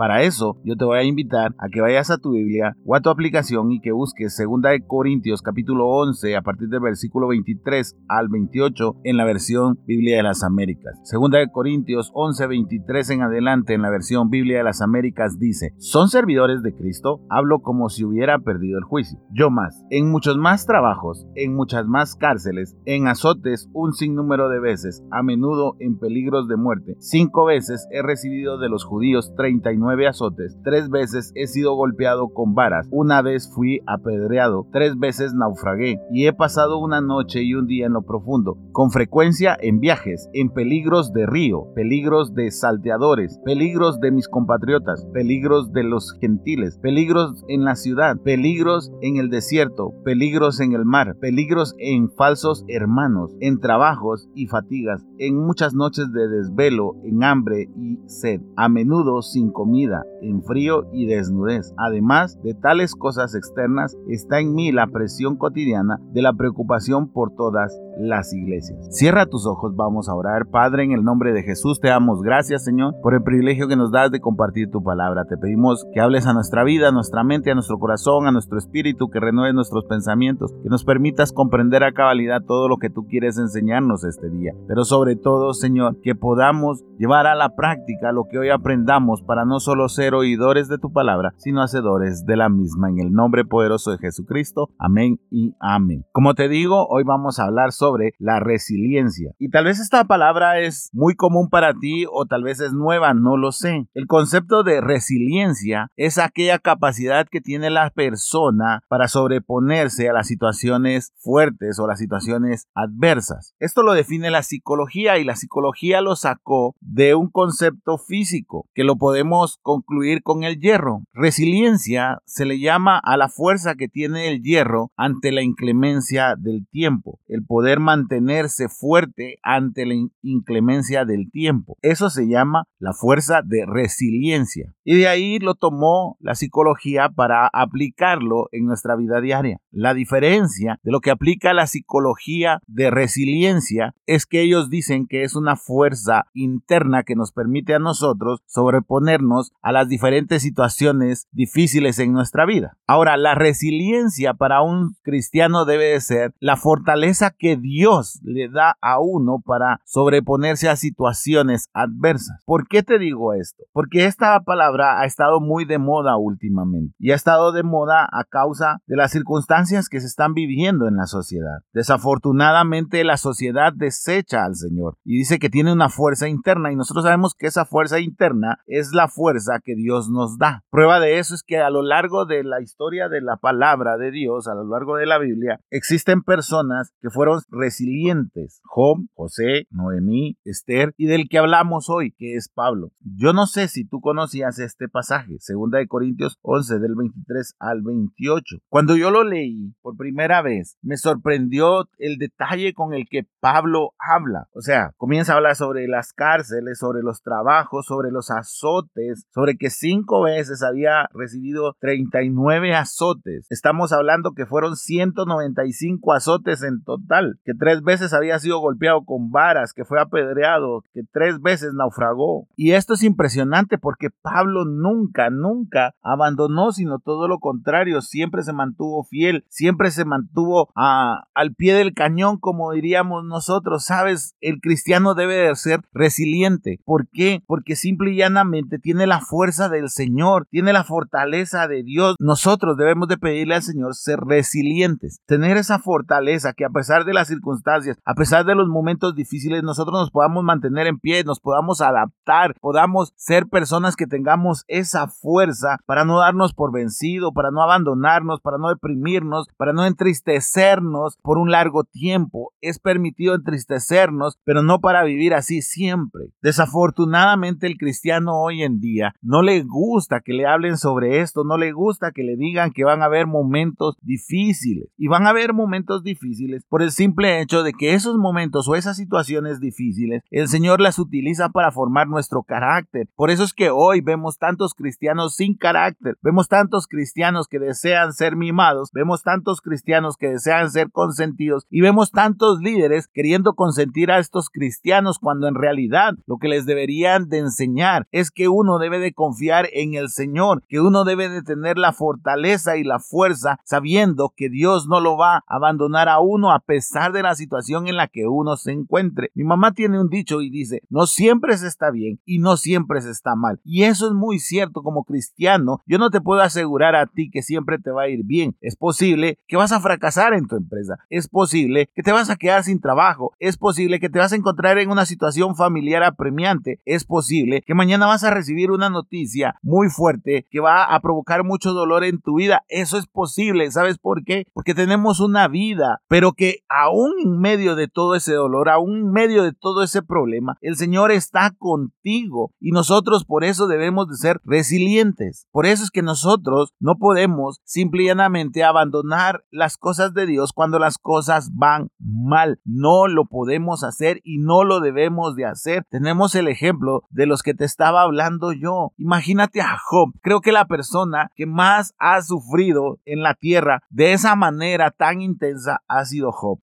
Para eso yo te voy a invitar a que vayas a tu Biblia o a tu aplicación y que busques 2 Corintios capítulo 11 a partir del versículo 23 al 28 en la versión Biblia de las Américas. 2 Corintios 11, 23 en adelante en la versión Biblia de las Américas dice, ¿son servidores de Cristo? Hablo como si hubiera perdido el juicio. Yo más, en muchos más trabajos, en muchas más cárceles, en azotes un sinnúmero de veces, a menudo en peligros de muerte. Cinco veces he recibido de los judíos 39 azotes, tres veces he sido golpeado con varas, una vez fui apedreado, tres veces naufragué y he pasado una noche y un día en lo profundo, con frecuencia en viajes, en peligros de río, peligros de salteadores, peligros de mis compatriotas, peligros de los gentiles, peligros en la ciudad, peligros en el desierto, peligros en el mar, peligros en falsos hermanos, en trabajos y fatigas, en muchas noches de desvelo, en hambre y sed, a menudo sin comida, en frío y desnudez. Además de tales cosas externas, está en mí la presión cotidiana de la preocupación por todas las iglesias. Cierra tus ojos, vamos a orar. Padre, en el nombre de Jesús te damos gracias, Señor, por el privilegio que nos das de compartir tu palabra. Te pedimos que hables a nuestra vida, a nuestra mente, a nuestro corazón, a nuestro espíritu, que renueves nuestros pensamientos, que nos permitas comprender a cabalidad todo lo que tú quieres enseñarnos este día. Pero sobre todo, Señor, que podamos llevar a la práctica lo que hoy aprendamos para no solo ser oidores de tu palabra, sino hacedores de la misma. En el nombre poderoso de Jesucristo. Amén y amén. Como te digo, hoy vamos a hablar sobre la resiliencia. Y tal vez esta palabra es muy común para ti o tal vez es nueva, no lo sé. El concepto de resiliencia es aquella capacidad que tiene la persona para sobreponerse a las situaciones fuertes o las situaciones adversas. Esto lo define la psicología y la psicología lo sacó de un concepto físico que lo podemos concluir con el hierro. Resiliencia se le llama a la fuerza que tiene el hierro ante la inclemencia del tiempo, el poder mantenerse fuerte ante la inclemencia del tiempo. Eso se llama la fuerza de resiliencia. Y de ahí lo tomó la psicología para aplicarlo en nuestra vida diaria. La diferencia de lo que aplica la psicología de resiliencia es que ellos dicen que es una fuerza interna que nos permite a nosotros sobreponernos a las diferentes situaciones difíciles en nuestra vida. Ahora, la resiliencia para un cristiano debe de ser la fortaleza que Dios le da a uno para sobreponerse a situaciones adversas. ¿Por qué te digo esto? Porque esta palabra ha estado muy de moda últimamente y ha estado de moda a causa de las circunstancias que se están viviendo en la sociedad. Desafortunadamente la sociedad desecha al Señor y dice que tiene una fuerza interna y nosotros sabemos que esa fuerza interna es la fuerza que Dios nos da. Prueba de eso es que a lo largo de la historia de la palabra de Dios, a lo largo de la Biblia, existen personas que fueron resilientes. Job, José, Noemí, Esther y del que hablamos hoy, que es Pablo. Yo no sé si tú conocías este pasaje, segunda de Corintios 11 del 23 al 28. Cuando yo lo leí por primera vez, me sorprendió el detalle con el que Pablo habla. O sea, comienza a hablar sobre las cárceles, sobre los trabajos, sobre los azotes, sobre que cinco veces había recibido 39 azotes. Estamos hablando que fueron 195 azotes en total que tres veces había sido golpeado con varas, que fue apedreado, que tres veces naufragó. Y esto es impresionante porque Pablo nunca, nunca abandonó, sino todo lo contrario, siempre se mantuvo fiel, siempre se mantuvo a, al pie del cañón, como diríamos nosotros. Sabes, el cristiano debe de ser resiliente. ¿Por qué? Porque simple y llanamente tiene la fuerza del Señor, tiene la fortaleza de Dios. Nosotros debemos de pedirle al Señor ser resilientes, tener esa fortaleza que a pesar de las circunstancias, a pesar de los momentos difíciles, nosotros nos podamos mantener en pie, nos podamos adaptar, podamos ser personas que tengamos esa fuerza para no darnos por vencido, para no abandonarnos, para no deprimirnos, para no entristecernos por un largo tiempo. Es permitido entristecernos, pero no para vivir así siempre. Desafortunadamente el cristiano hoy en día no le gusta que le hablen sobre esto, no le gusta que le digan que van a haber momentos difíciles y van a haber momentos difíciles por el simple hecho de que esos momentos o esas situaciones difíciles, el Señor las utiliza para formar nuestro carácter. Por eso es que hoy vemos tantos cristianos sin carácter, vemos tantos cristianos que desean ser mimados, vemos tantos cristianos que desean ser consentidos y vemos tantos líderes queriendo consentir a estos cristianos cuando en realidad lo que les deberían de enseñar es que uno debe de confiar en el Señor, que uno debe de tener la fortaleza y la fuerza sabiendo que Dios no lo va a abandonar a uno a pesar de la situación en la que uno se encuentre. Mi mamá tiene un dicho y dice, no siempre se está bien y no siempre se está mal. Y eso es muy cierto como cristiano. Yo no te puedo asegurar a ti que siempre te va a ir bien. Es posible que vas a fracasar en tu empresa. Es posible que te vas a quedar sin trabajo. Es posible que te vas a encontrar en una situación familiar apremiante. Es posible que mañana vas a recibir una noticia muy fuerte que va a provocar mucho dolor en tu vida. Eso es posible. ¿Sabes por qué? Porque tenemos una vida, pero que aún en medio de todo ese dolor, aún en medio de todo ese problema, el Señor está contigo y nosotros por eso debemos de ser resilientes. Por eso es que nosotros no podemos simplemente abandonar las cosas de Dios cuando las cosas van mal. No lo podemos hacer y no lo debemos de hacer. Tenemos el ejemplo de los que te estaba hablando yo. Imagínate a Job. Creo que la persona que más ha sufrido en la tierra de esa manera tan intensa ha sido Job.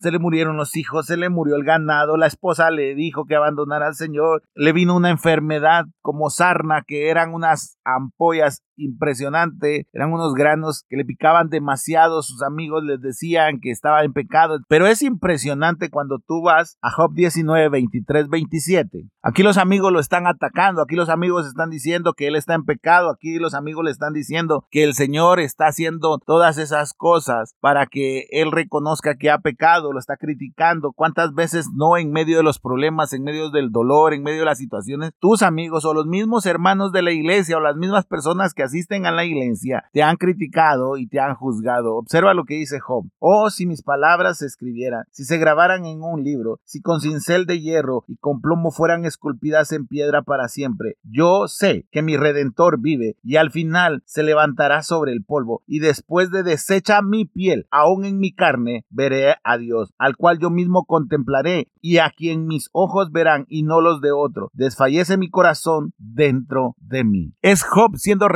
Se le murieron los hijos, se le murió el ganado, la esposa le dijo que abandonara al Señor, le vino una enfermedad como sarna que eran unas ampollas impresionante, eran unos granos que le picaban demasiado, sus amigos les decían que estaba en pecado, pero es impresionante cuando tú vas a Job 19, 23, 27. Aquí los amigos lo están atacando, aquí los amigos están diciendo que él está en pecado, aquí los amigos le están diciendo que el Señor está haciendo todas esas cosas para que él reconozca que ha pecado, lo está criticando. ¿Cuántas veces no en medio de los problemas, en medio del dolor, en medio de las situaciones, tus amigos o los mismos hermanos de la iglesia o las mismas personas que asisten a la iglesia te han criticado y te han juzgado. Observa lo que dice Job. Oh, si mis palabras se escribieran, si se grabaran en un libro, si con cincel de hierro y con plomo fueran esculpidas en piedra para siempre. Yo sé que mi redentor vive y al final se levantará sobre el polvo y después de deshecha mi piel, aún en mi carne, veré a Dios, al cual yo mismo contemplaré y a quien mis ojos verán y no los de otro. Desfallece mi corazón dentro de mí. Es Job siendo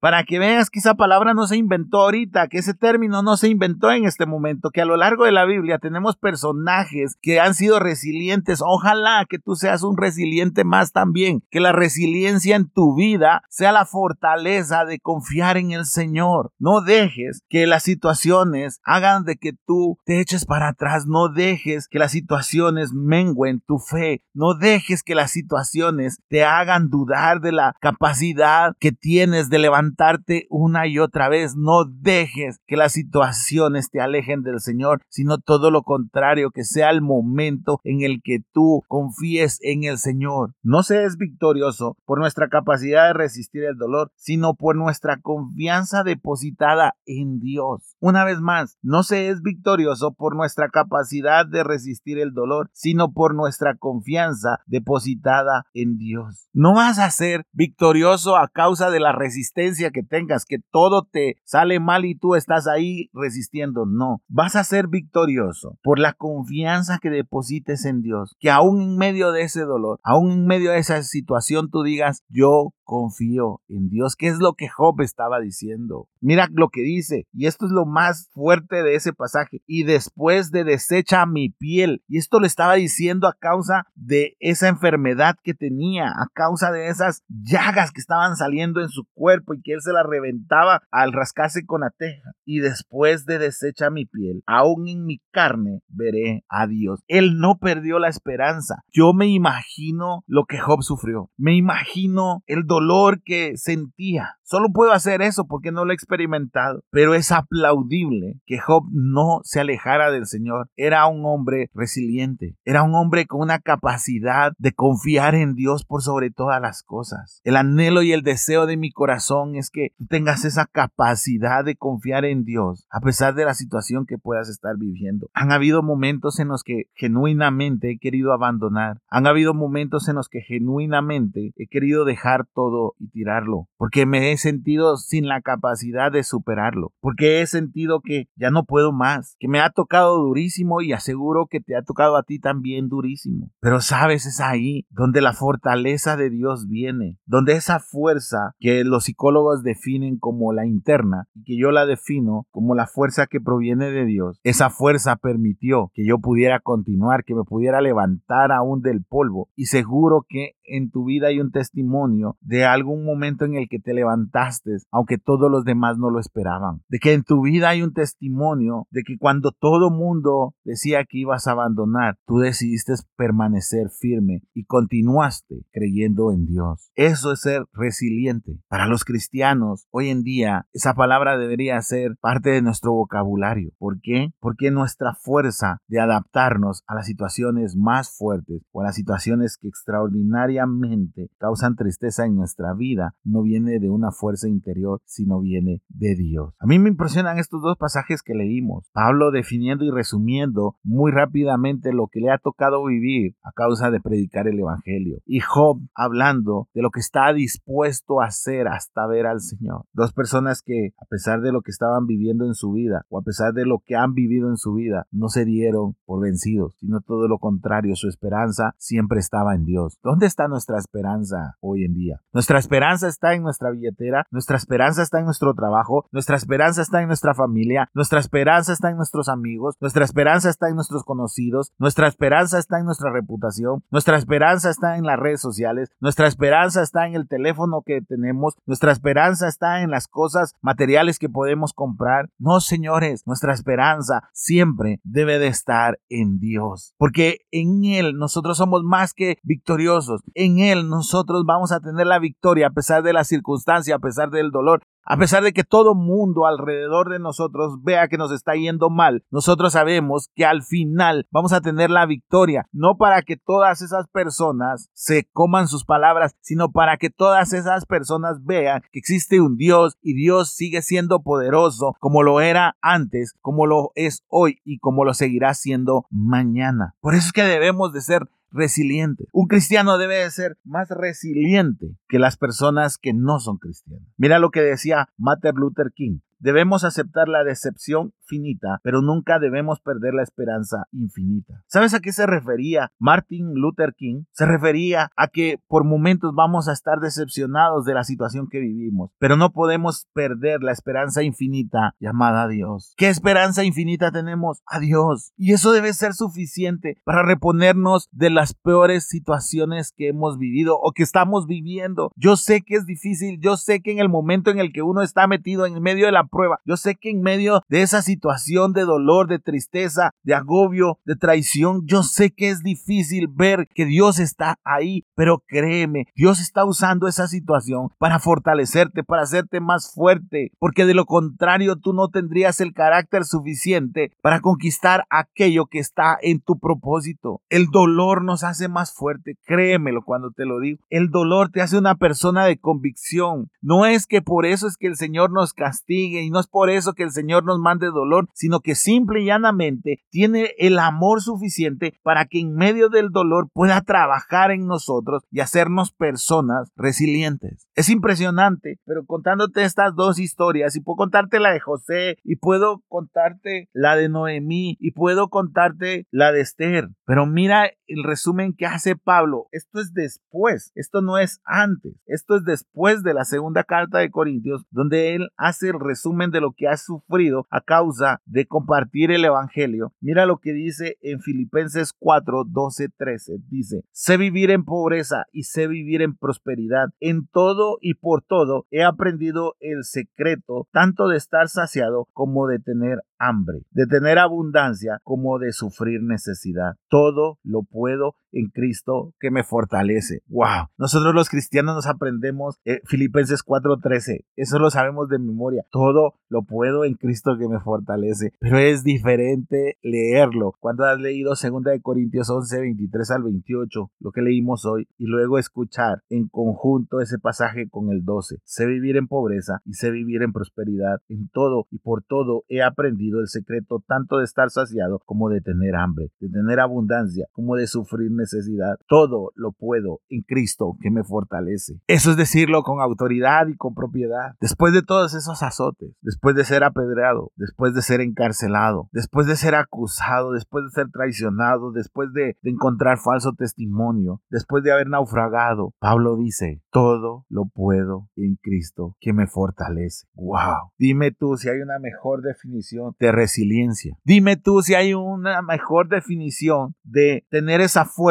Para que veas que esa palabra no se inventó ahorita, que ese término no se inventó en este momento, que a lo largo de la Biblia tenemos personajes que han sido resilientes. Ojalá que tú seas un resiliente más también, que la resiliencia en tu vida sea la fortaleza de confiar en el Señor. No dejes que las situaciones hagan de que tú te eches para atrás, no dejes que las situaciones menguen tu fe, no dejes que las situaciones te hagan dudar de la capacidad que tienes de levantarte una y otra vez. No dejes que las situaciones te alejen del Señor, sino todo lo contrario, que sea el momento en el que tú confíes en el Señor. No seas victorioso por nuestra capacidad de resistir el dolor, sino por nuestra confianza depositada en Dios. Una vez más, no se es victorioso por nuestra capacidad de resistir el dolor, sino por nuestra confianza depositada en Dios. No vas a ser victorioso a causa de la resistencia que tengas, que todo te sale mal y tú estás ahí resistiendo. No, vas a ser victorioso por la confianza que deposites en Dios, que aún en medio de ese dolor, aún en medio de esa situación tú digas, yo confío en Dios, que es lo que Job estaba diciendo. Mira lo que dice, y esto es lo más fuerte de ese pasaje, y después de desecha mi piel, y esto lo estaba diciendo a causa de esa enfermedad que tenía, a causa de esas llagas que estaban saliendo en su cuerpo y que él se la reventaba al rascarse con la teja, y después de desecha mi piel, aún en mi carne veré a Dios. Él no perdió la esperanza. Yo me imagino lo que Job sufrió, me imagino el dolor que sentía. Solo puedo hacer eso porque no lo he experimentado. Pero es aplaudible que Job no se alejara del Señor. Era un hombre resiliente. Era un hombre con una capacidad de confiar en Dios por sobre todas las cosas. El anhelo y el deseo de mi corazón es que tengas esa capacidad de confiar en Dios a pesar de la situación que puedas estar viviendo. Han habido momentos en los que genuinamente he querido abandonar. Han habido momentos en los que genuinamente he querido dejar todo y tirarlo, porque me he sentido sin la capacidad de superarlo, porque he sentido que ya no puedo más, que me ha tocado durísimo y aseguro que te ha tocado a ti también durísimo. Pero sabes, es ahí donde la fortaleza de Dios viene, donde esa fuerza que los psicólogos definen como la interna y que yo la defino como la fuerza que proviene de Dios, esa fuerza permitió que yo pudiera continuar, que me pudiera levantar aún del polvo y seguro que en tu vida hay un testimonio de algún momento en el que te levantaste, aunque todos los demás no lo esperaban. De que en tu vida hay un testimonio de que cuando todo mundo decía que ibas a abandonar, tú decidiste permanecer firme y continuaste creyendo en Dios. Eso es ser resiliente. Para los cristianos, hoy en día, esa palabra debería ser parte de nuestro vocabulario. ¿Por qué? Porque nuestra fuerza de adaptarnos a las situaciones más fuertes o a las situaciones que extraordinariamente causan tristeza en nuestra vida no viene de una fuerza interior, sino viene de Dios. A mí me impresionan estos dos pasajes que leímos. Pablo definiendo y resumiendo muy rápidamente lo que le ha tocado vivir a causa de predicar el Evangelio. Y Job hablando de lo que está dispuesto a hacer hasta ver al Señor. Dos personas que a pesar de lo que estaban viviendo en su vida o a pesar de lo que han vivido en su vida, no se dieron por vencidos, sino todo lo contrario, su esperanza siempre estaba en Dios. ¿Dónde está nuestra esperanza hoy en día? Nuestra esperanza está en nuestra billetera, nuestra esperanza está en nuestro trabajo, nuestra esperanza está en nuestra familia, nuestra esperanza está en nuestros amigos, nuestra esperanza está en nuestros conocidos, nuestra esperanza está en nuestra reputación, nuestra esperanza está en las redes sociales, nuestra esperanza está en el teléfono que tenemos, nuestra esperanza está en las cosas materiales que podemos comprar. No, señores, nuestra esperanza siempre debe de estar en Dios, porque en Él nosotros somos más que victoriosos en Él nosotros vamos a tener la victoria a pesar de la circunstancia, a pesar del dolor, a pesar de que todo mundo alrededor de nosotros vea que nos está yendo mal, nosotros sabemos que al final vamos a tener la victoria, no para que todas esas personas se coman sus palabras, sino para que todas esas personas vean que existe un Dios y Dios sigue siendo poderoso como lo era antes, como lo es hoy y como lo seguirá siendo mañana. Por eso es que debemos de ser resiliente. Un cristiano debe ser más resiliente que las personas que no son cristianas. Mira lo que decía Martin Luther King. Debemos aceptar la decepción finita, pero nunca debemos perder la esperanza infinita. ¿Sabes a qué se refería Martin Luther King? Se refería a que por momentos vamos a estar decepcionados de la situación que vivimos, pero no podemos perder la esperanza infinita llamada Dios. ¿Qué esperanza infinita tenemos? A Dios. Y eso debe ser suficiente para reponernos de las peores situaciones que hemos vivido o que estamos viviendo. Yo sé que es difícil, yo sé que en el momento en el que uno está metido en medio de la prueba. Yo sé que en medio de esa situación de dolor, de tristeza, de agobio, de traición, yo sé que es difícil ver que Dios está ahí, pero créeme, Dios está usando esa situación para fortalecerte, para hacerte más fuerte, porque de lo contrario tú no tendrías el carácter suficiente para conquistar aquello que está en tu propósito. El dolor nos hace más fuerte, créemelo cuando te lo digo. El dolor te hace una persona de convicción. No es que por eso es que el Señor nos castigue y no es por eso que el Señor nos mande dolor, sino que simple y llanamente tiene el amor suficiente para que en medio del dolor pueda trabajar en nosotros y hacernos personas resilientes. Es impresionante, pero contándote estas dos historias, y puedo contarte la de José, y puedo contarte la de Noemí, y puedo contarte la de Esther, pero mira el resumen que hace Pablo. Esto es después, esto no es antes, esto es después de la segunda carta de Corintios, donde él hace el resumen de lo que has sufrido a causa de compartir el Evangelio. Mira lo que dice en Filipenses 4, 12, 13. Dice, sé vivir en pobreza y sé vivir en prosperidad. En todo y por todo he aprendido el secreto tanto de estar saciado como de tener hambre, de tener abundancia como de sufrir necesidad. Todo lo puedo en Cristo que me fortalece. Wow. Nosotros los cristianos nos aprendemos eh, Filipenses 4:13. Eso lo sabemos de memoria. Todo lo puedo en Cristo que me fortalece. Pero es diferente leerlo. Cuando has leído 2 de Corintios 11, 23 al 28, lo que leímos hoy, y luego escuchar en conjunto ese pasaje con el 12. Sé vivir en pobreza y sé vivir en prosperidad. En todo y por todo he aprendido el secreto tanto de estar saciado como de tener hambre, de tener abundancia, como de sufrir necesidad. Todo lo puedo en Cristo que me fortalece. Eso es decirlo con autoridad y con propiedad. Después de todos esos azotes, después de ser apedreado, después de ser encarcelado, después de ser acusado, después de ser traicionado, después de, de encontrar falso testimonio, después de haber naufragado, Pablo dice, todo lo puedo en Cristo que me fortalece. Wow. Dime tú si hay una mejor definición de resiliencia. Dime tú si hay una mejor definición de tener esa fuerza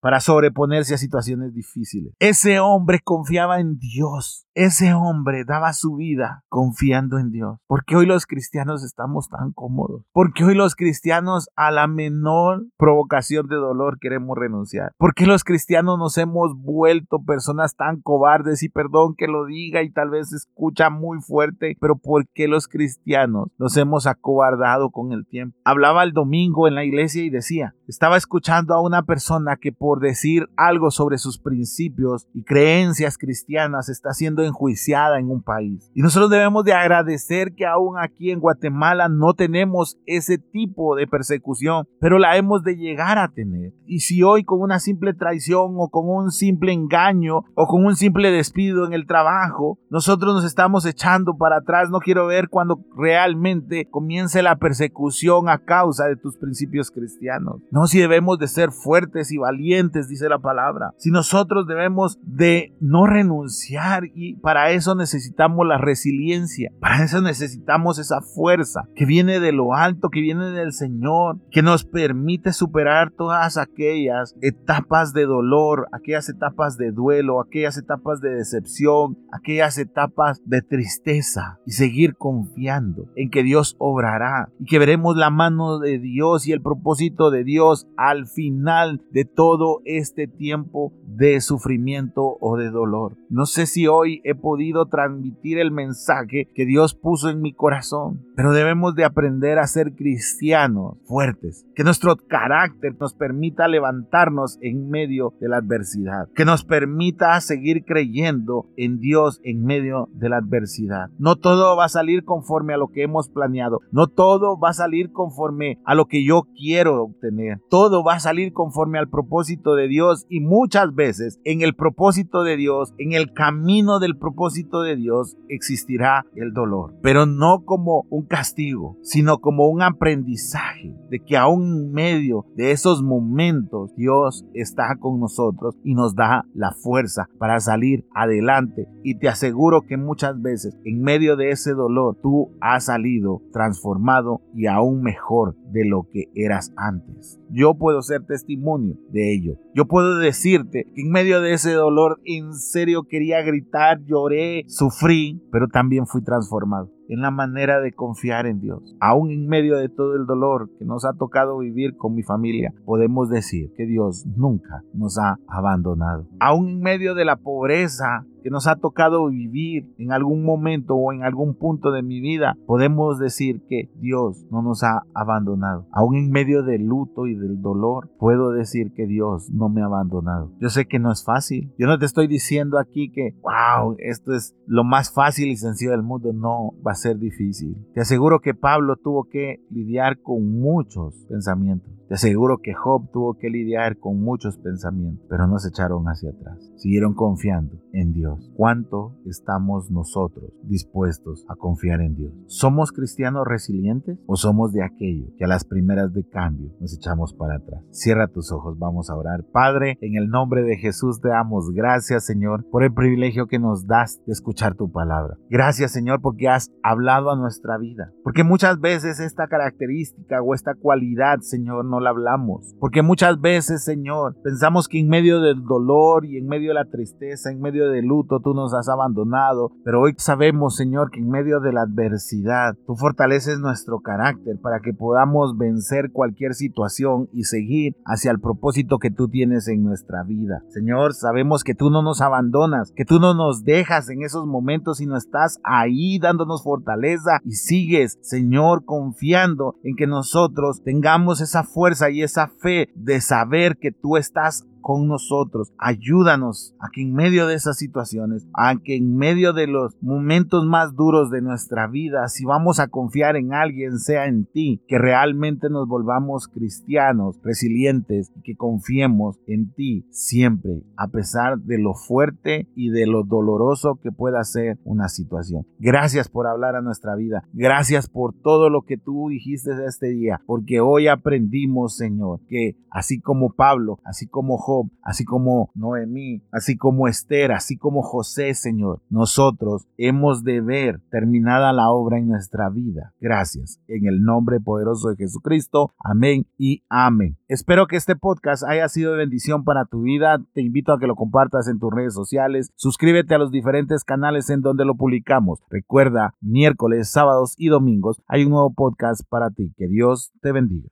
para sobreponerse a situaciones difíciles. Ese hombre confiaba en Dios. Ese hombre daba su vida confiando en Dios. Porque hoy los cristianos estamos tan cómodos. Porque hoy los cristianos a la menor provocación de dolor queremos renunciar. Porque los cristianos nos hemos vuelto personas tan cobardes y perdón que lo diga y tal vez escucha muy fuerte, pero porque los cristianos nos hemos acobardado con el tiempo. Hablaba el domingo en la iglesia y decía, estaba escuchando a una persona que por decir algo sobre sus principios y creencias cristianas está siendo enjuiciada en un país. Y nosotros debemos de agradecer que aún aquí en Guatemala no tenemos ese tipo de persecución, pero la hemos de llegar a tener. Y si hoy con una simple traición o con un simple engaño o con un simple despido en el trabajo, nosotros nos estamos echando para atrás, no quiero ver cuando realmente comience la persecución a causa de tus principios cristianos. No, si debemos de ser fuertes y valientes, dice la palabra. Si nosotros debemos de no renunciar y para eso necesitamos la resiliencia, para eso necesitamos esa fuerza que viene de lo alto, que viene del Señor, que nos permite superar todas aquellas etapas de dolor, aquellas etapas de duelo, aquellas etapas de decepción, aquellas etapas de tristeza y seguir confiando en que Dios obrará y que veremos la mano de Dios y el propósito de Dios al final de todo este tiempo de sufrimiento o de dolor. No sé si hoy he podido transmitir el mensaje que Dios puso en mi corazón, pero debemos de aprender a ser cristianos fuertes, que nuestro carácter nos permita levantarnos en medio de la adversidad, que nos permita seguir creyendo en Dios en medio de la adversidad. No todo va a salir conforme a lo que hemos planeado, no todo va a salir conforme a lo que yo quiero obtener, todo va a salir conforme al propósito de Dios y muchas veces en el propósito de Dios, en el camino del propósito de Dios existirá el dolor, pero no como un castigo, sino como un aprendizaje de que aún en medio de esos momentos Dios está con nosotros y nos da la fuerza para salir adelante y te aseguro que muchas veces en medio de ese dolor tú has salido transformado y aún mejor de lo que eras antes. Yo puedo ser testimonio de ello. Yo puedo decirte que en medio de ese dolor en serio quería gritar, lloré, sufrí, pero también fui transformado en la manera de confiar en Dios. Aún en medio de todo el dolor que nos ha tocado vivir con mi familia, podemos decir que Dios nunca nos ha abandonado. Aún en medio de la pobreza que nos ha tocado vivir en algún momento o en algún punto de mi vida, podemos decir que Dios no nos ha abandonado. Aún en medio del luto y del dolor, puedo decir que Dios no me ha abandonado. Yo sé que no es fácil. Yo no te estoy diciendo aquí que, wow, esto es lo más fácil y sencillo del mundo. No, va ser difícil. Te aseguro que Pablo tuvo que lidiar con muchos pensamientos. Te aseguro que Job tuvo que lidiar con muchos pensamientos, pero no se echaron hacia atrás. Siguieron confiando en Dios. ¿Cuánto estamos nosotros dispuestos a confiar en Dios? ¿Somos cristianos resilientes o somos de aquellos que a las primeras de cambio nos echamos para atrás? Cierra tus ojos, vamos a orar. Padre, en el nombre de Jesús te damos gracias, Señor, por el privilegio que nos das de escuchar tu palabra. Gracias, Señor, porque has hablado a nuestra vida. Porque muchas veces esta característica o esta cualidad, Señor, la hablamos. Porque muchas veces, Señor, pensamos que en medio del dolor y en medio de la tristeza, en medio del luto, tú nos has abandonado. Pero hoy sabemos, Señor, que en medio de la adversidad, tú fortaleces nuestro carácter para que podamos vencer cualquier situación y seguir hacia el propósito que tú tienes en nuestra vida. Señor, sabemos que tú no nos abandonas, que tú no nos dejas en esos momentos, sino estás ahí dándonos fortaleza y sigues, Señor, confiando en que nosotros tengamos esa fuerza y esa fe de saber que tú estás con nosotros. Ayúdanos a que en medio de esas situaciones, a que en medio de los momentos más duros de nuestra vida, si vamos a confiar en alguien, sea en ti, que realmente nos volvamos cristianos, resilientes y que confiemos en ti siempre, a pesar de lo fuerte y de lo doloroso que pueda ser una situación. Gracias por hablar a nuestra vida. Gracias por todo lo que tú dijiste este día, porque hoy aprendimos, Señor, que así como Pablo, así como Así como Noemí, así como Esther, así como José, Señor, nosotros hemos de ver terminada la obra en nuestra vida. Gracias. En el nombre poderoso de Jesucristo. Amén y amén. Espero que este podcast haya sido de bendición para tu vida. Te invito a que lo compartas en tus redes sociales. Suscríbete a los diferentes canales en donde lo publicamos. Recuerda, miércoles, sábados y domingos hay un nuevo podcast para ti. Que Dios te bendiga.